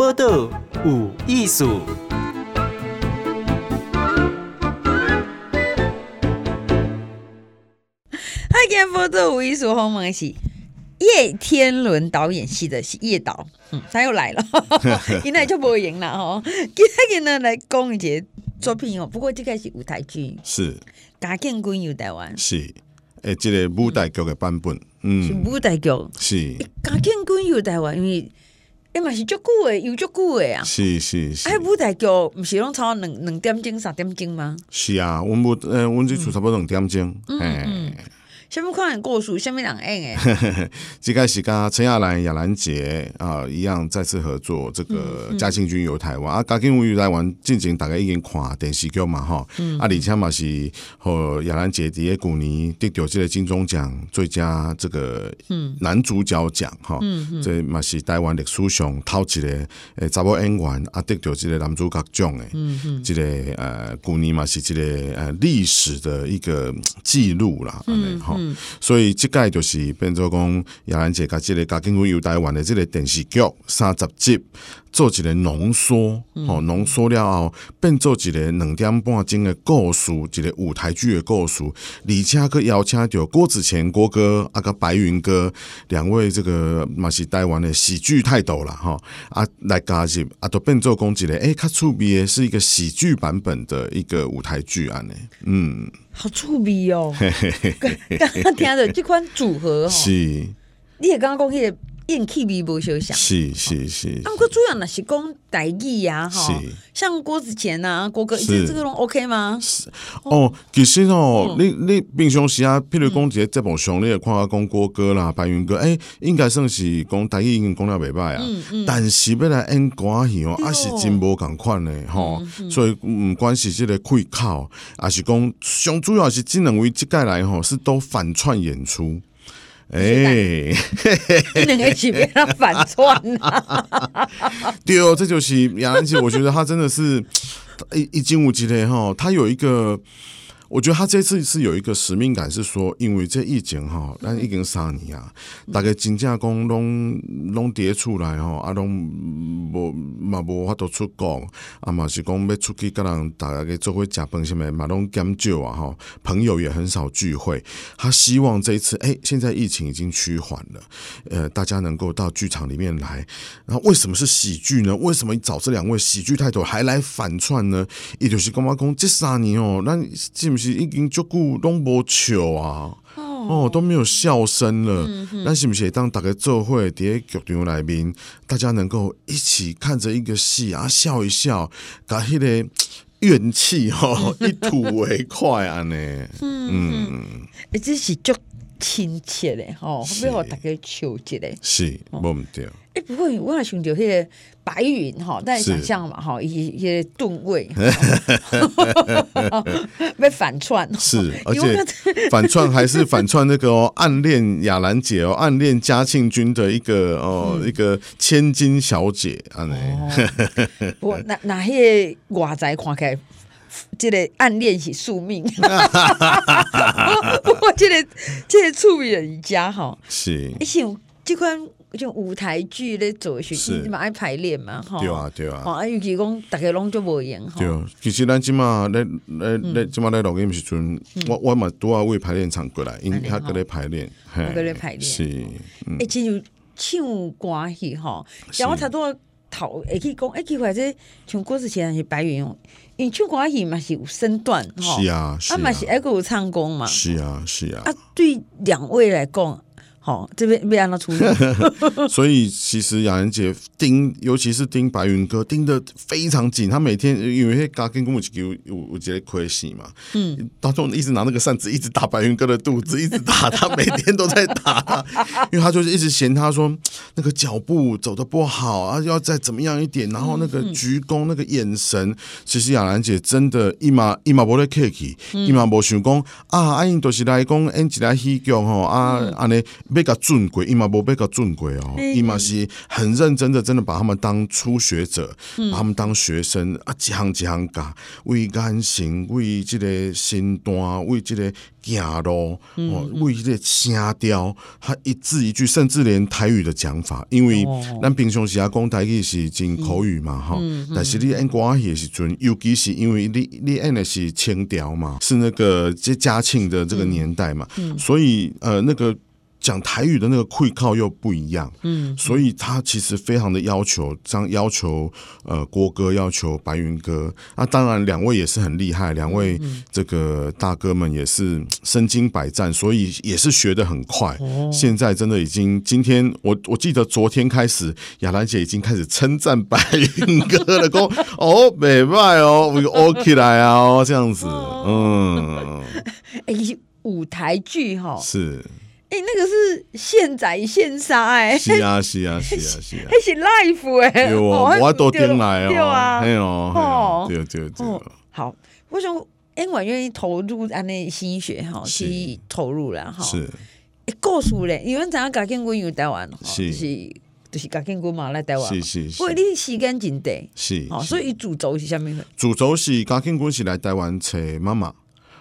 报道有艺术。嗨，今天报道有艺术，访问的是叶天伦导演系的叶导，嗯，他又来了，今天就不会赢了哈。今天呢来讲一个作品哦，不过这个是舞台剧，是嘉靖君游台湾，是。诶，这个舞台剧的版本，嗯，是舞台剧，是嘉靖君游台湾，因为诶嘛是足久诶，有足久诶啊，是是是，哎，舞台剧毋是拢超两两点钟、三点钟吗？是啊，阮们呃，阮们这出差不多两点钟，哎。什么看故事？什么人演诶？这个是跟陈亚兰、亚兰姐啊一样再次合作。这个嘉庆君游台湾啊，嘉庆君游台湾，进前大家已经看电视剧嘛，吼、嗯。啊，而且嘛是和亚兰姐第一古尼得到这个金钟奖最佳这个男主角奖哈。嗯，这嘛是台湾历史上头一个诶查某演员啊得到这个男主角奖诶。嗯嗯。这个呃古尼嘛是这个呃历史的一个记录啦。嗯。好。嗯，所以即个就是变做讲亚兰姐甲即个嘉靖君游台湾的即个电视剧三十集做一个浓缩，吼浓缩了后变做一个两点半钟的故事，一个舞台剧的故事，而且佮邀请到郭子乾郭哥啊个白云哥两位这个嘛是台湾的喜剧泰斗啦，吼。啊来加入啊都变做讲一个诶较趣味的是一个喜剧版本的一个舞台剧安尼，嗯。好趣味哦！刚刚听着这款组合哦，是，你也刚刚讲迄个演气味无相像，是是是。啊，不过主要若是讲台语呀，哈，像郭子乾呐、郭哥，这这个拢 OK 吗？是哦，其实哦，你你平常时啊，譬如讲一个节目上，你也看下讲郭哥啦、白云哥，哎，应该算是讲台语已经讲了袂歹啊。但是要来演歌戏哦，还是真无共款的吼。所以毋管是这个开口，还是讲上主要是这两位即届来吼，是都反串演出。哎，两个起别让反串啊！对哦，这就是亚兰姐，我觉得他真的是一一进五级的哈，他有一个。我觉得他这次是有一个使命感，是说，因为这疫情哈，咱已经三年啊，大概金价工拢拢跌出来哈，啊拢无嘛无法度出国，啊嘛是讲要出去跟人大家给做伙食饭什么嘛拢减少啊哈，朋友也很少聚会。他希望这一次，哎，现在疫情已经趋缓了，呃，大家能够到剧场里面来。然后为什么是喜剧呢？为什么找这两位喜剧泰斗还来反串呢？也就是跟我讲这三年哦，那是是已经足久拢无笑啊，哦，都没有笑声了。咱是不是当大家做会在剧场内面，大家能够一起看着一个戏啊，笑一笑，把迄个 怨气吼 一吐为快啊呢？嗯，这是足亲切的吼，要和大家笑一下，是无毋对。哎，不过我也想着迄个白云哈，但是想象嘛哈，一一些吨位，被 反串。是，而且反串还是反串那个哦，暗恋亚兰姐哦，暗恋嘉庆君的一个哦，一个千金小姐啊，那不过那那些外在看起来，这个暗恋是宿命，不过这个即个处理人家吼，是，而且即款。种舞台剧咧做学习，你嘛爱排练嘛，吼。对啊，对啊。啊，尤其讲逐个拢做无闲吼，对，其实咱即马咧咧咧，即马咧录音时阵，我我嘛拄啊为排练场过来，因为他搁咧排练，搁咧排练。是，诶，亲像唱歌戏吼，像我头拄头会去讲，诶，去或者像郭子乾是白云，因唱歌戏嘛是有身段，吼。是啊，是啊嘛是爱个有唱功嘛。是啊，是啊。啊，对两位来讲。好，这边被让他出现。所以其实雅兰姐盯，尤其是盯白云哥，盯得非常紧。他每天因为嘉靖跟我有有有这个亏戏嘛，嗯，当中一直拿那个扇子，一直打白云哥的肚子，一直打他，每天都在打他，因为他就是一直嫌他说那个脚步走的不好啊，要再怎么样一点，然后那个鞠躬那个眼神，其实雅兰姐真的一马一马不得客气，一马不想讲啊，阿英都是来讲演一个戏剧吼啊，安尼。被个尊贵，伊嘛无被个尊贵哦，伊嘛是很认真的，真的把他们当初学者，把他们当学生啊，一项一项教，为感情，为这个身段，为这个行路，哦，为这个声调，他一字一句，甚至连台语的讲法，因为咱平常时啊讲台语是真口语嘛，哈，但是你演歌戏的时阵，尤其是因为你你演的是清调嘛，是那个这嘉庆的这个年代嘛，所以呃那个。讲台语的那个会靠又不一样，嗯，所以他其实非常的要求，这样要求呃郭哥，要求白云哥，那当然两位也是很厉害，两位这个大哥们也是身经百战，所以也是学的很快。哦、现在真的已经，今天我我记得昨天开始，雅兰姐已经开始称赞白云哥了，说 哦，美拜哦，我 OK 来啊，哦，这样子，嗯，哎，舞台剧哈是。哎，那个是现宰现杀哎！是啊，是啊，是啊，是啊，那是 life 哎！有 啊，我都听来哦，对啊，对哦，对对对。好，为什么演员愿意投入安内心血哈？去投入了哈？是。哎，故事嘞，因为咱家建军有台湾，是是就是家建军嘛来台湾，是是是。不过你时间真短，是。哦，所以主轴是啥物事？主轴是家建军是来台湾找妈妈。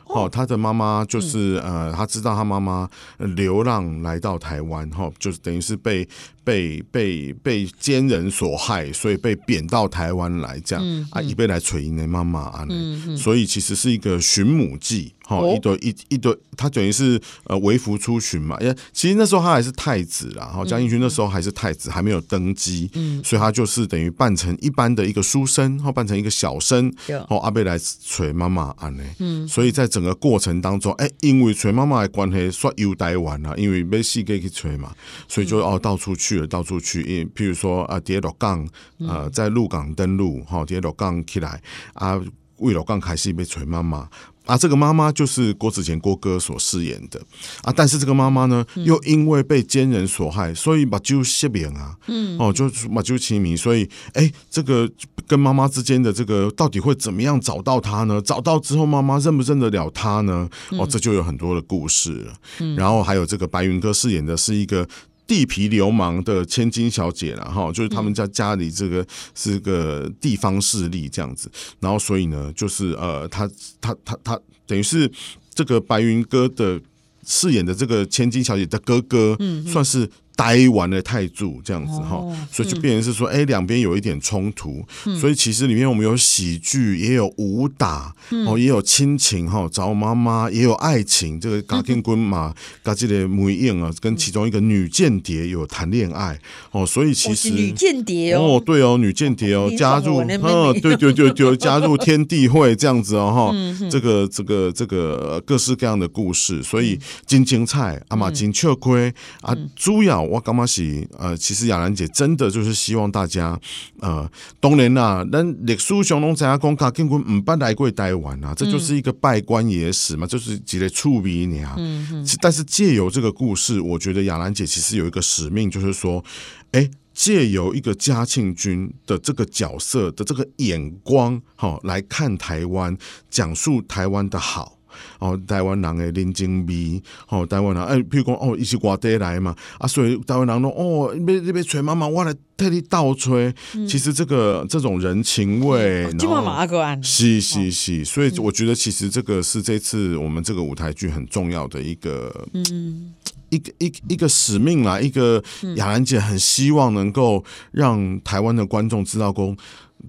哦，他的妈妈就是呃，他知道他妈妈流浪来到台湾，哈，就是等于是被。被被被奸人所害，所以被贬到台湾来，这样、啊，一辈来垂英的妈妈啊，所以其实是一个寻母记，好、哦，一对一一对，他等于是呃为服出巡嘛，因为其实那时候他还是太子啦，哈，江义军那时候还是太子，还没有登基，嗯，所以他就是等于扮成一般的一个书生，然后扮成一个小生，哦，阿贝来垂妈妈安，呢，嗯，所以在整个过程当中，哎、欸，因为垂妈妈的关系，说游台湾了，因为被戏给去锤嘛，所以就哦到处去。到处去，因譬如说啊，第六港，呃，在鹿港登陆，哈，第六港起来啊，为了港开始被锤妈妈啊，这个妈妈就是郭子乾郭哥所饰演的啊，但是这个妈妈呢，又因为被奸人所害，所以把就失明啊，嗯，哦，就把就清明，所以哎、欸，这个跟妈妈之间的这个到底会怎么样找到她呢？找到之后，妈妈认不认得了她呢？哦，这就有很多的故事了。然后还有这个白云哥饰演的是一个。地痞流氓的千金小姐了哈，就是他们家家里这个是个地方势力这样子，然后所以呢，就是呃，他他他他等于是这个白云哥的饰演的这个千金小姐的哥哥，嗯，算是。台湾的太祖这样子哈，哦、所以就变成是说，哎、嗯，两边有一点冲突，嗯、所以其实里面我们有喜剧，也有武打，嗯、哦，也有亲情哈，找妈妈，也有爱情，这个贾建军嘛，嘎这个梅艳啊，跟其中一个女间谍有谈恋爱，哦，所以其实女间谍哦，哦，对哦，女间谍哦，加入，嗯，对对对对，加入天地会这样子哦哈，嗯、这个这个这个各式各样的故事，所以金精菜，阿妈金雀龟啊，主要。我干嘛是呃，其实雅兰姐真的就是希望大家呃，当然啦，咱历史上拢知影讲，贾建军唔捌来过台湾啊，这就是一个稗官野史嘛，就是几个趣味尔。嗯嗯但是借由这个故事，我觉得雅兰姐其实有一个使命，就是说，哎，借由一个嘉庆君的这个角色的这个眼光，哈，来看台湾，讲述台湾的好。哦，台湾人的人情味，哦，台湾人，哎，譬如讲，哦，伊是外地来嘛，啊，所以台湾人都，哦，你要你要找妈妈，我来替你倒吹。嗯、其实这个这种人情味，嗯、然后是是是，所以我觉得其实这个是这次我们这个舞台剧很重要的一个，嗯，一个一一个使命啦，一个雅兰姐很希望能够让台湾的观众知道说。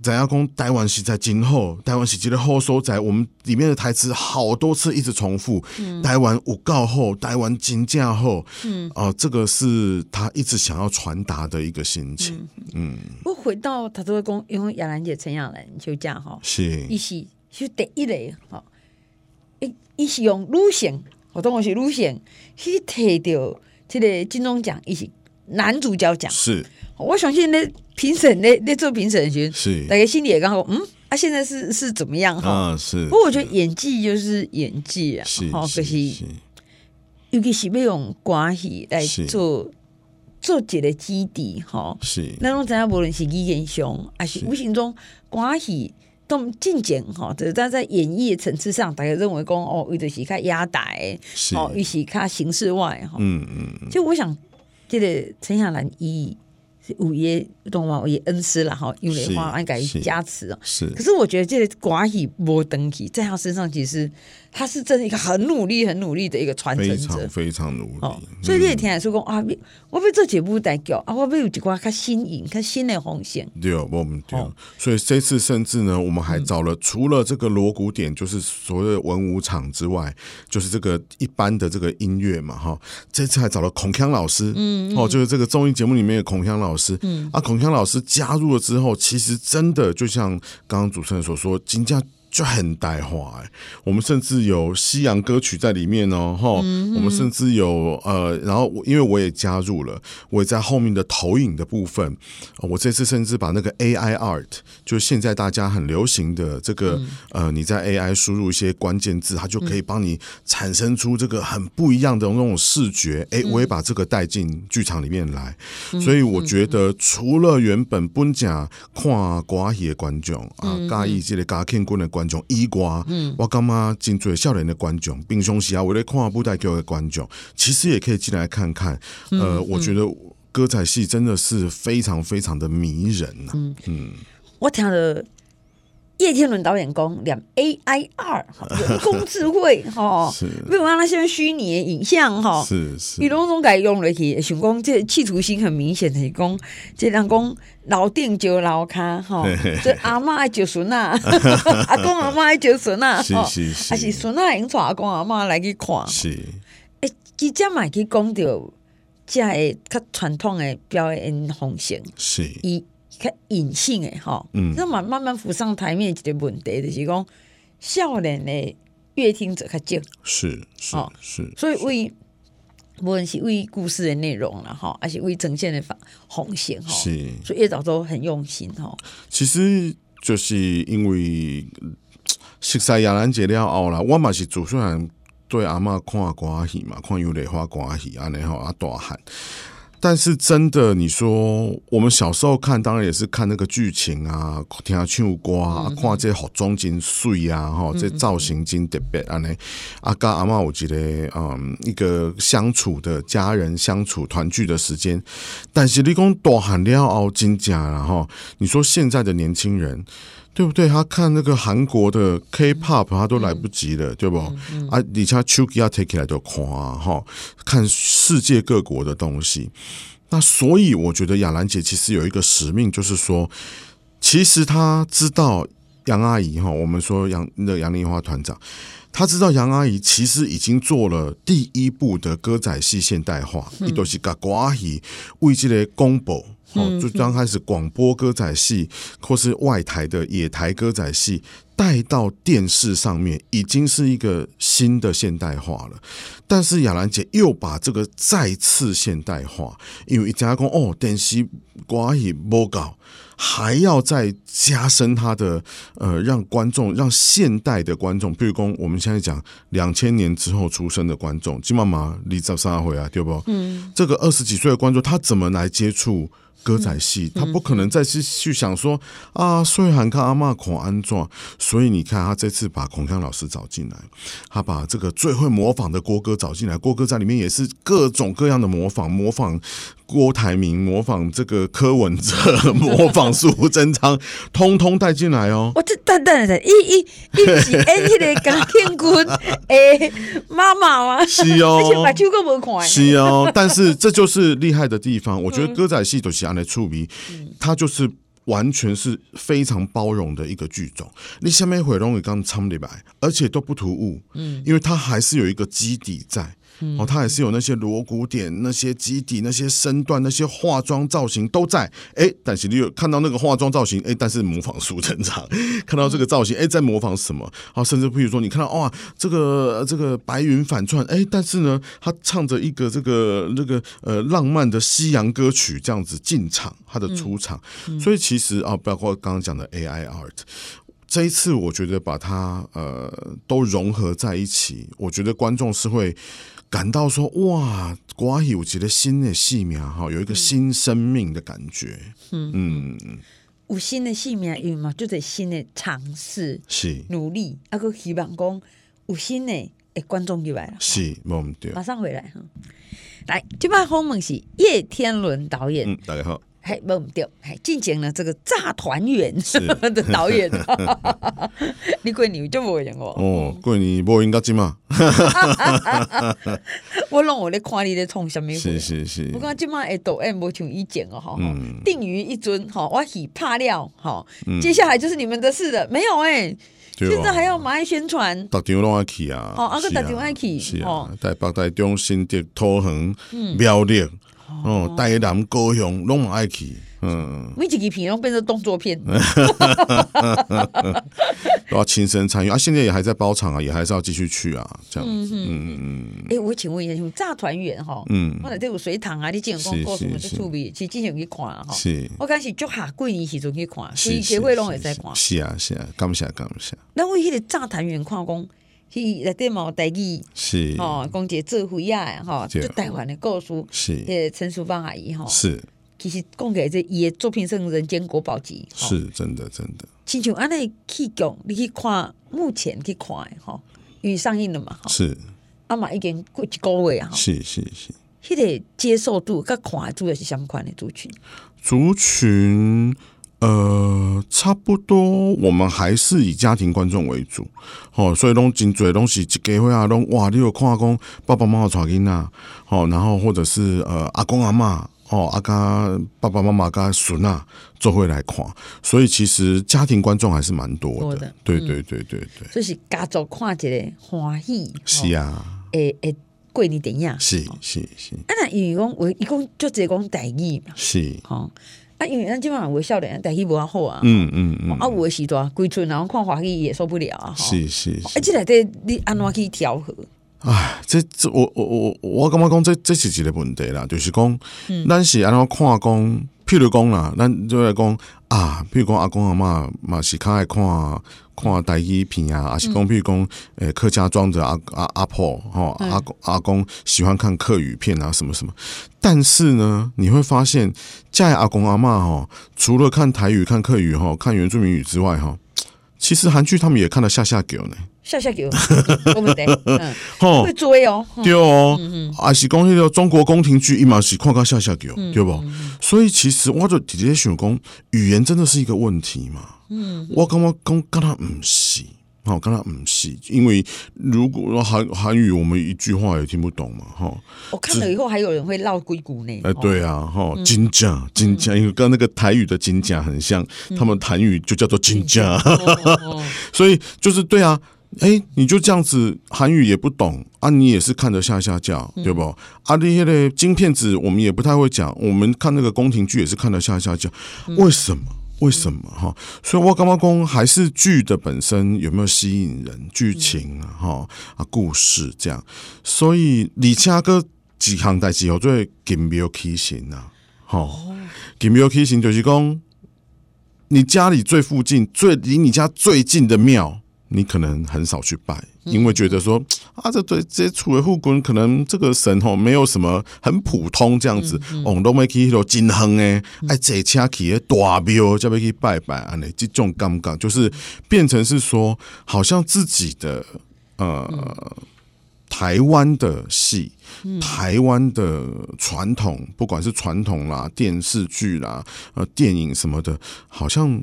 怎样讲？台湾是在今后，台湾是这个后所在。我们里面的台词好多次一直重复。嗯、台湾有够好，台湾真正好。嗯，哦、呃，这个是他一直想要传达的一个心情。嗯，我、嗯、回到他都会讲，因为亚兰姐陈亚兰就这样哈，是，伊是就第一类哈，伊伊是用路线，我当我是路线去提到这个金钟奖，伊是男主角奖，是。我相信那评审那那做评审群是。大家心里也刚好嗯啊现在是是怎么样哈？啊是。不过我觉得演技就是演技啊好可是尤其是要用关系来做做一个基底哈。是。那种怎样无论是语言上还是无形中关系都进简哈，就是在在演绎层次上，大家认为讲哦，有的是较压台，哦，有是较形式外哈。嗯嗯。就我想，这个陈亚兰一。五爷懂吗？五爷恩师了哈，用莲花安改加持哦。是，可是我觉得这个寡喜无登记在他身上，其实他是真的一个很努力、很努力的一个传承者，非常非常努力。哦，所以你也听来说讲啊，我被这节目代表啊，我被有几挂看新颖、看新的红线。对，我们对。所以这次甚至呢，我们还找了除了这个锣鼓点，就是所谓的文武场之外，就是这个一般的这个音乐嘛，哈。这次还找了孔锵老师，嗯，哦，就是这个综艺节目里面的孔锵老师。嗯，啊，孔锵老师加入了之后，其实真的就像刚刚主持人所说，金价。就很带化哎，我们甚至有西洋歌曲在里面哦，哈、嗯，我们甚至有呃，然后因为我也加入了，我也在后面的投影的部分，我这次甚至把那个 AI art，就是现在大家很流行的这个、嗯、呃，你在 AI 输入一些关键字，它就可以帮你产生出这个很不一样的那种视觉，哎、嗯，我也把这个带进剧场里面来，所以我觉得除了原本本讲看寡戏的观众啊，加意这个加庆棍的观。观众以外，嗯，我感觉真侪少年的观众，平常时啊，为了看布袋剧的观众，其实也可以进来看看。呃，嗯、我觉得歌仔戏真的是非常非常的迷人呐、啊。嗯嗯，我听了。叶天伦导演讲两 AI 二人工智慧哈，没有让他现在虚拟的影像哈，是是，伊拢总改用了去，想讲这企图心很明显的是讲，这人讲老顶就老卡哈，这阿妈爱就孙啊，阿公阿妈爱就孙啊，是是是，还是孙呐引带阿公阿妈来去看，是，诶，记者嘛去讲到这个较传统诶表演方式，是。以。较隐性诶，哈，嗯，那么慢慢浮上台面一个问题，就是讲少年的阅听者较少，是是是，所以为无论是为故事的内容了哈，还是为呈现的方红线哈，是，所以叶导都很用心哈。其实就是因为熟悉亚兰姐了后啦，我嘛是主虽然对阿嬷看歌戏嘛，看有泪花歌戏安尼吼啊大汉。但是真的，你说我们小时候看，当然也是看那个剧情啊，听唱歌啊，看这些服装真水啊，哈，这造型真特别安尼，阿嘎阿妈，我觉得，嗯，一个相处的家人相处团聚的时间。但是你讲大汉了后真假了哈，你说现在的年轻人。对不对？他看那个韩国的 K-pop，他都来不及了，嗯、对不？啊，你像手机要 take 起来就看哈，看世界各国的东西。那所以我觉得亚兰姐其实有一个使命，就是说，其实她知道杨阿姨哈，我们说杨那杨丽花团长，她知道杨阿姨其实已经做了第一部的歌仔戏现代化，伊都是把歌仔戏为这个公布。哦，就刚开始广播歌仔戏，或是外台的野台歌仔戏带到电视上面，已经是一个新的现代化了。但是亚兰姐又把这个再次现代化，因为一家讲哦，电视歌仔戏不搞，还要再加深它的呃，让观众，让现代的观众，比如说我们现在讲两千年之后出生的观众，金妈妈你早上回来，对不？嗯，这个二十几岁的观众，他怎么来接触？歌仔戏，他不可能再去去想说啊，所以喊看阿妈孔安壮，所以你看他这次把孔锵老师找进来，他把这个最会模仿的郭哥找进来，郭哥在里面也是各种各样的模仿，模仿。郭台铭模仿这个柯文哲，模仿苏贞昌，通通带进来哦。我这等等的，一一一是演那个贾天军诶，妈妈吗？是哦，而且把秋哥模看。是哦，但是这就是厉害的地方。我觉得歌仔戏都是安来处理，它就是完全是非常包容的一个剧种。你下面会容易刚唱李白，而且都不突兀，嗯，因为它还是有一个基底在。哦，他也是有那些锣鼓点、那些基底、那些身段、那些化妆造型都在。哎，但是你有看到那个化妆造型？哎，但是模仿苏贞昌，看到这个造型，哎，在模仿什么？啊，甚至比如说你看到哇，这个这个白云反串，哎，但是呢，他唱着一个这个这个呃浪漫的西洋歌曲这样子进场，他的出场。所以其实啊，包括刚刚讲的 AI art，这一次我觉得把它呃都融合在一起，我觉得观众是会。感到说哇，瓜戏有觉得新的戏苗哈，有一个新生命的感觉。嗯。嗯，有新的性命有嘛，就得新的尝试，是。努力，啊，个希望讲有新的诶观众入来了，是冇唔对，马上回来哈。来，这把访问是叶天伦导演，嗯，大家好。嘿，无毋对，嘿，进前呢，这个炸团圆 的导演，你过年就无用哦。哦，过年无应该进嘛。我拢我咧看你咧创什物？是是是。我讲即嘛会导演无像以前哦，哈，定于一尊，哈，我喜怕了，哈，接下来就是你们的事了，没有诶，现在还要马上宣传，逐场拢爱去啊，哦，啊个逐场爱去，是啊，台北、台中、新竹、桃园、苗栗。哦，台南、高雄拢嘛爱去，嗯，每一支片拢变成动作片，都要亲身参与啊！现在也还在包场啊，也还是要继续去啊，这样子，嗯嗯嗯。哎，我请问一下，像炸团圆哈，嗯，或者这有水塘啊，你进讲过什么就趣味，其实经常去看哈。是，我开始就下过年时阵去看，所以协会拢会在看。是啊是啊，感谢感谢。那我迄个炸团圆看讲。去内底嘛有代语，是。哦，讲一个做伙啊，吼，就台湾的故事，是，诶，陈淑芳阿姨吼，是，其实讲起来这伊的作品算人间国宝级，是真的真的。亲像安尼去讲，你去看目前去看诶，吼，因为上映了嘛，是，啊嘛已经过一个月啊，是是是，迄个接受度甲看的主要是什么款的族群？族群。呃，差不多，我们还是以家庭观众为主，哦，所以拢真侪拢是一家伙啊，拢哇，你有看讲爸爸妈妈带囡仔，哦，然后或者是呃阿公阿嬷，哦阿家爸爸妈妈跟孙啊，做会来看，所以其实家庭观众还是蛮多的，对对对对对，所以是家族看一个欢喜，是啊，诶诶，过年电影，是是是，啊那伊讲我伊讲就直接讲台语嘛，是，好。啊，因为咱今晚也袂少年，台语无好啊。嗯嗯嗯。啊，有的时段规村，然后看华语也受不了啊。是是。啊，即内底你安怎去调和？哎，这这我我我我感觉讲这这是一个问题啦，就是讲，咱是安怎看讲，譬如讲啦，咱就来讲啊，譬如讲阿公阿嬷嘛是较爱看看台语片啊，还是讲譬如讲，诶，客家庄的阿阿阿婆吼，阿公阿公喜欢看客语片啊，什么什么。但是呢，你会发现，在阿公阿妈哈，除了看台语、看客语哈、看原住民语之外哈，其实韩剧他们也看了下下狗呢。下下狗，我们得，会追哦。对哦，还是讲那个中国宫廷剧，一嘛是看看下下狗，对不？所以其实我就直接想讲，语言真的是一个问题嘛。嗯，我感觉讲跟他唔是。好，跟他唔是，因为如果韩韩语，我们一句话也听不懂嘛，哈。我看了以后，还有人会绕硅谷呢。哎，对啊，哈，金甲金甲，因为跟那个台语的金甲很像，他们台语就叫做金甲，所以就是对啊，哎，你就这样子，韩语也不懂啊，你也是看着下下叫，对不？啊，那些的金片子，我们也不太会讲，我们看那个宫廷剧也是看得下下叫，为什么？为什么哈？所以我刚刚讲还是剧的本身有没有吸引人，剧情啊哈啊故事这样。所以李佳哥几行代志，我最紧庙起行呐，哈，紧庙起行就是讲你家里最附近、最离你家最近的庙，你可能很少去拜。因为觉得说 啊，这对这些厝的户官可能这个神吼没有什么很普通这样子，哦，都没去到金亨诶，哎，坐车去大庙，就要去拜拜啊，那这种感觉就是变成是说，好像自己的呃台湾的戏，台湾的传统，不管是传统啦、电视剧啦、呃电影什么的，好像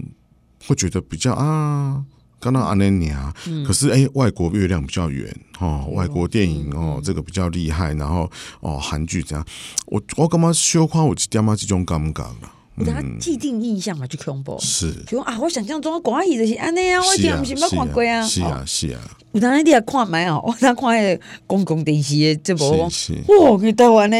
会觉得比较啊。刚刚阿年尼啊，可是哎、欸，外国月亮比较圆哦，外国电影哦，这个比较厉害，然后哦，韩剧这样，我我干嘛羞夸我爹妈这种感觉了？他既定印象嘛，就恐怖。是，就啊，我想象中广义就是安尼啊，我以前不是没看过啊，是啊是啊，有当你也看买啊，我当看那个公共电视的这部，哇，你台湾呢？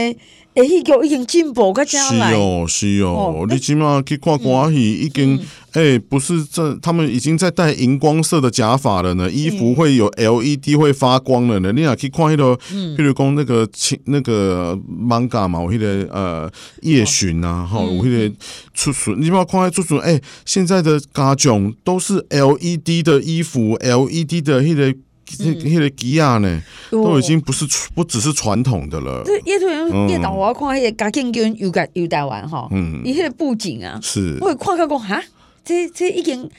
哎，戏剧已经进步，个将来是哦，是哦，你起码去看广戏，已经哎，不是这，他们已经在戴荧光色的假发了呢，衣服会有 LED 会发光了呢。你俩可以看那个，譬如讲那个青那个 manga 嘛，我记得呃夜巡啊，哈，我记得出巡，你不要看出巡，哎，现在的家囧都是 LED 的衣服，LED 的那个。那那个机啊呢，都已经不是不只是传统的了。这叶团叶导，我要看那个嘉庆君又改又台湾哈，嗯，伊那个布景啊，是，我会看个讲哈，这这已经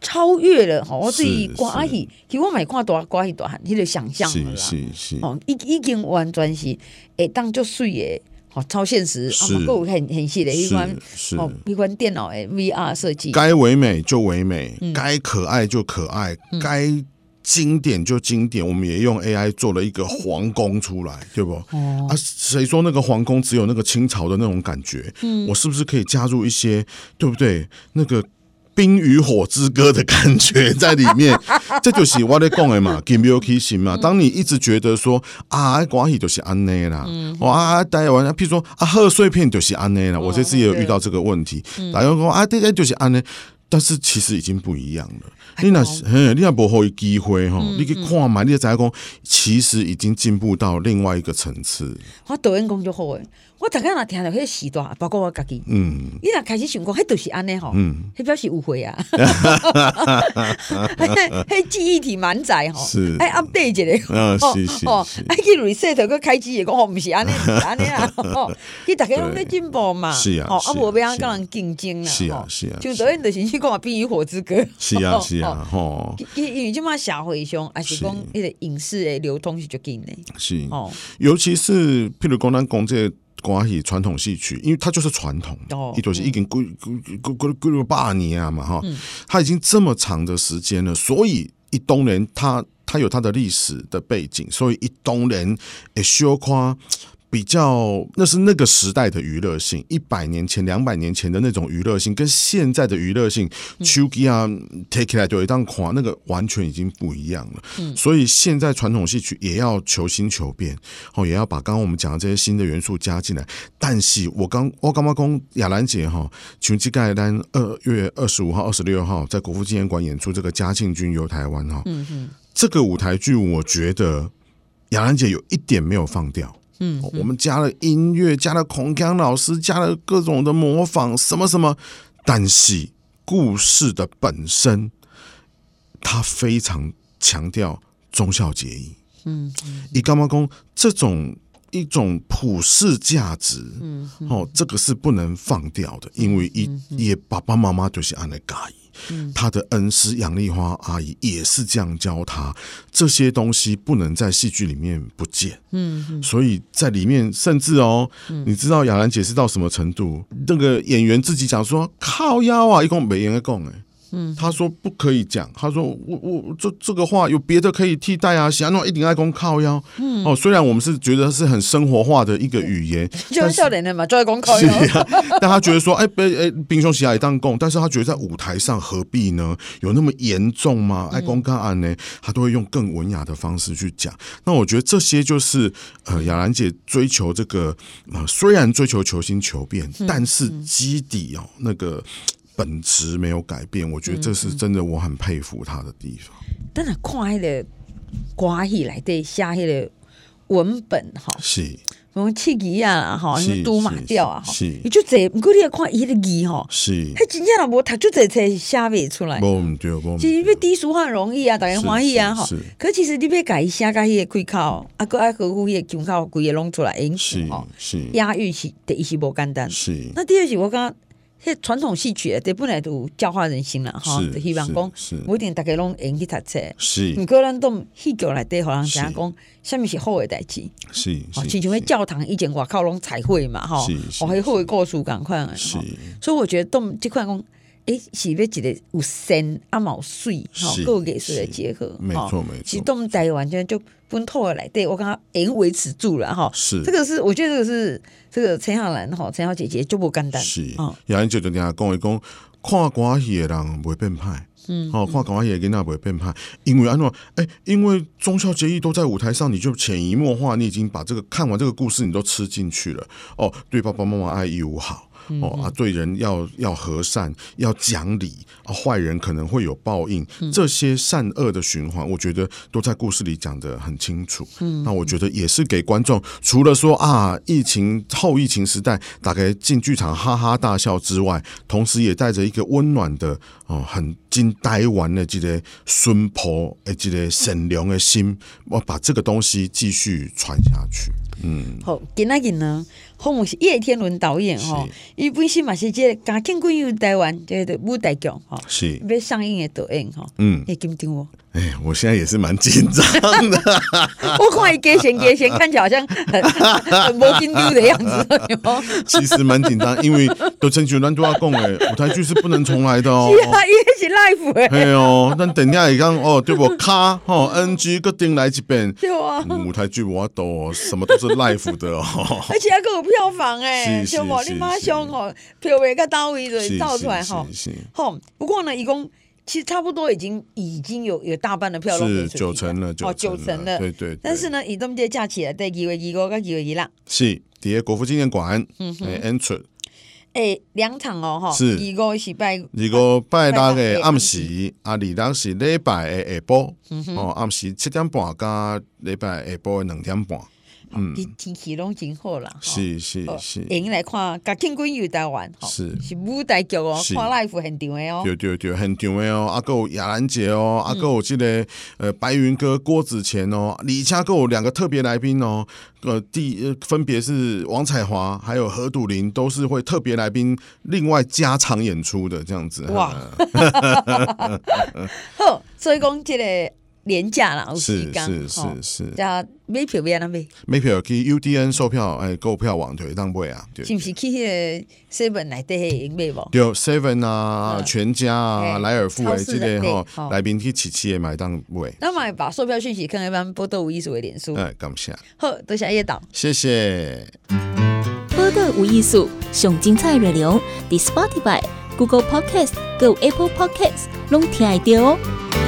超越了吼，我自己关系，其实我买看多关系大汉，你就想象是是是，哦，已已经完全是诶，当做水诶，哦，超现实，啊，不过很很细的一款，哦，一款电脑诶，VR 设计，该唯美就唯美，该可爱就可爱，该。经典就经典，我们也用 AI 做了一个皇宫出来，对不？哦、啊，谁说那个皇宫只有那个清朝的那种感觉？嗯，我是不是可以加入一些，对不对？那个《冰与火之歌》的感觉在里面，这就是我在讲的嘛，Give me a kiss 嘛。当你一直觉得说啊，关系就是安内啦，哇，大家玩，譬如说啊，贺岁片就是安内啦，我这次也有遇到这个问题，大家说啊，这个就是安内。但是其实已经不一样了。你那嘿，你那无好机会吼，你去看嘛，你就知影讲，其实已经进步到另外一个层次。我抖音讲就好诶，我大概那听到迄个时段，包括我家己，嗯，你若开始想讲，迄著是安尼吼，嗯，迄表示误会啊，迄记忆体满载吼，是，哎，update 一下，嗯，是是，哦，哎，去 reset 个开机也讲，唔是安尼，是安尼啊，你大家拢在进步嘛，是啊，哦，啊，无要跟人竞争啦，是啊是啊，就导演就是去讲《冰与火之歌》，是啊是啊，吼，因因为即满社会上，还是讲迄个影视诶流通是足紧诶，是。哦，尤其是譬如讲咱讲这个。关系传统戏曲，因为它就是传统，一九是已经过过过过了八年啊嘛哈，它已经这么长的时间了，所以一东人他他有他的历史的背景，所以一东人也需要夸。比较那是那个时代的娱乐性，一百年前、两百年前的那种娱乐性，跟现在的娱乐性，手机啊，take it 来就一档垮，那个完全已经不一样了。嗯，所以现在传统戏曲也要求新求变，哦，也要把刚刚我们讲的这些新的元素加进来。但是我刚我刚刚讲雅兰姐哈，琼基盖丹二月二十五号、二十六号在国父纪念馆演出这个嘉庆君游台湾哈，嗯嗯，这个舞台剧我觉得雅兰姐有一点没有放掉。嗯，我们加了音乐，加了孔锵老师，加了各种的模仿，什么什么，但是故事的本身，他非常强调忠孝节义。嗯，以干嘛公这种一种普世价值？嗯，哦，这个是不能放掉的，因为一也爸爸妈妈就是按那改。他的恩师杨丽花阿姨也是这样教他，这些东西不能在戏剧里面不见。嗯，所以在里面甚至哦，你知道雅兰解释到什么程度？那个演员自己讲说靠腰啊，一共没人讲哎。嗯，他说不可以讲。他说我我这这个话有别的可以替代啊，喜欢那一定爱公靠腰。嗯，哦，虽然我们是觉得是很生活化的一个语言，就是笑脸的嘛，就爱公靠腰。但他觉得说，哎，别哎，兵凶喜爱当供，但是他觉得在舞台上何必呢？有那么严重吗？爱公干案呢？他都会用更文雅的方式去讲。那我觉得这些就是呃，雅兰姐追求这个呃，虽然追求求新求变，但是基底哦那个。本质没有改变，我觉得这是真的，我很佩服他的地方。但是看那个关系来对写那个文本哈，是，什么七吉啊哈，什么都马掉啊哈，你就这，不过你也看伊的字哈，是，他真正的无读就这才写不出来。不对不，其实要低俗化容易啊，大家欢喜啊哈。可其实你要改写改迄个开口，啊个爱呵护迄个腔口，规个弄出来，因是是押韵是第一是无简单，是。那第二是我刚刚。这传统戏曲得本来都教化人心了哈，希望讲不一定大家拢会去读册，是，你个人都戏剧来对，好像讲讲什么是好的代志，是，哦，亲像教堂以前外口拢彩绘嘛，哈，哦，还好的故事赶快，是，所以我觉得动这块讲，诶，是要一个有神啊，毛水吼，各艺术的结合，没错没错，其实动在完全就本土的来对，我刚刚已经维持住了哈，是，这个是我觉得这个是。这个陈小兰哈，陈小姐姐就不简单。是，有人就就听讲一讲，看歌戏的人不会变派，嗯，哦，看歌戏的囡仔不会变派，因为安诺？哎，因为忠孝节义都在舞台上，你就潜移默化，你已经把这个看完这个故事，你都吃进去了。哦，对爸爸妈妈爱友好。哦啊，对人要要和善，要讲理啊，坏人可能会有报应，这些善恶的循环，我觉得都在故事里讲的很清楚。嗯，那我觉得也是给观众，除了说啊，疫情后疫情时代，大概进剧场哈哈大笑之外，同时也带着一个温暖的哦，很真台湾的这个孙婆的这个善良的心，我把这个东西继续传下去。嗯，好，今仔日呢，好，像是叶天伦导演吼，伊本身嘛是即个嘉庆君游台湾即个舞台剧吼，是。要上映的导演吼，嗯，你紧张不？哎，我现在也是蛮紧张的。我看伊加贤加贤，看起来好像很很没紧张的样子。其实蛮紧张，因为都曾经咱都要讲哎，舞台剧是不能重来的哦。是啊，伊是 life 哎。哎呦，那等下也讲哦，对我？卡哦 NG 个顶来一遍。对啊。舞台剧我都什么都是 life 的哦。而且还搁有票房哎，是无？你马上哦，票位个单位就造出来哈。吼，不过呢，伊讲。其实差不多已经已经有有大半的票是九成了，哦，九成了，对对。但是呢，移动这假期了，对，二月二五跟二月一啦。是，底下国父纪念馆，嗯哼，entrance，哎，两场哦，哈，是，二五是拜，二五拜六的暗时，啊，二六是礼拜的下晡，哦，暗时七点半加礼拜下晡的两点半。嗯，天气拢真好啦，是是是，迎来看甲庆君游台湾，是。是舞台剧哦，看 live 很长的哦，对对对，很长的哦，啊，还有雅兰姐哦，啊，还有这个呃白云哥郭子乾哦，而且还有两个特别来宾哦，呃，第分别是王彩华还有何笃林，都是会特别来宾，另外加场演出的这样子。哇，好，所以讲这个。廉价啦，是是是是，加买票要安怎买？买票去 UDN 售票，哎，购票网就会当买啊。是不是去迄个 Seven 内底买无？对，Seven 啊，全家啊，莱尔富诶，这个吼来宾去七七诶买当买。那么把售票讯息看一般波多无艺术的脸书。哎，感谢。好，多谢叶导。谢谢。波多无艺术上精彩内容，伫 Spotify、Google Podcast、Go Apple Podcasts 拢听得到哦。